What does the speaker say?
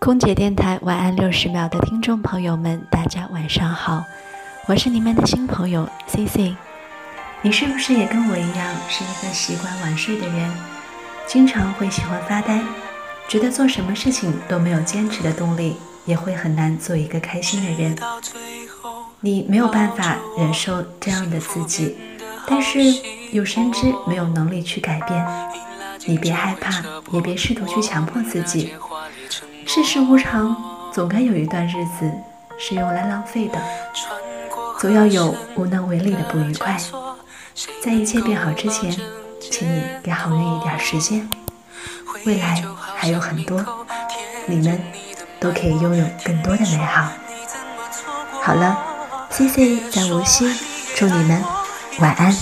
空姐电台晚安六十秒的听众朋友们，大家晚上好，我是你们的新朋友 C C。你是不是也跟我一样，是一个习惯晚睡的人？经常会喜欢发呆，觉得做什么事情都没有坚持的动力，也会很难做一个开心的人。你没有办法忍受这样的自己，但是又深知没有能力去改变。你别害怕，也别试图去强迫自己。世事无常，总该有一段日子是用来浪费的，总要有无能为力的不愉快。在一切变好之前，请你给好运一点时间。未来还有很多，你们都可以拥有更多的美好。好了，C C 在无锡，祝你们晚安。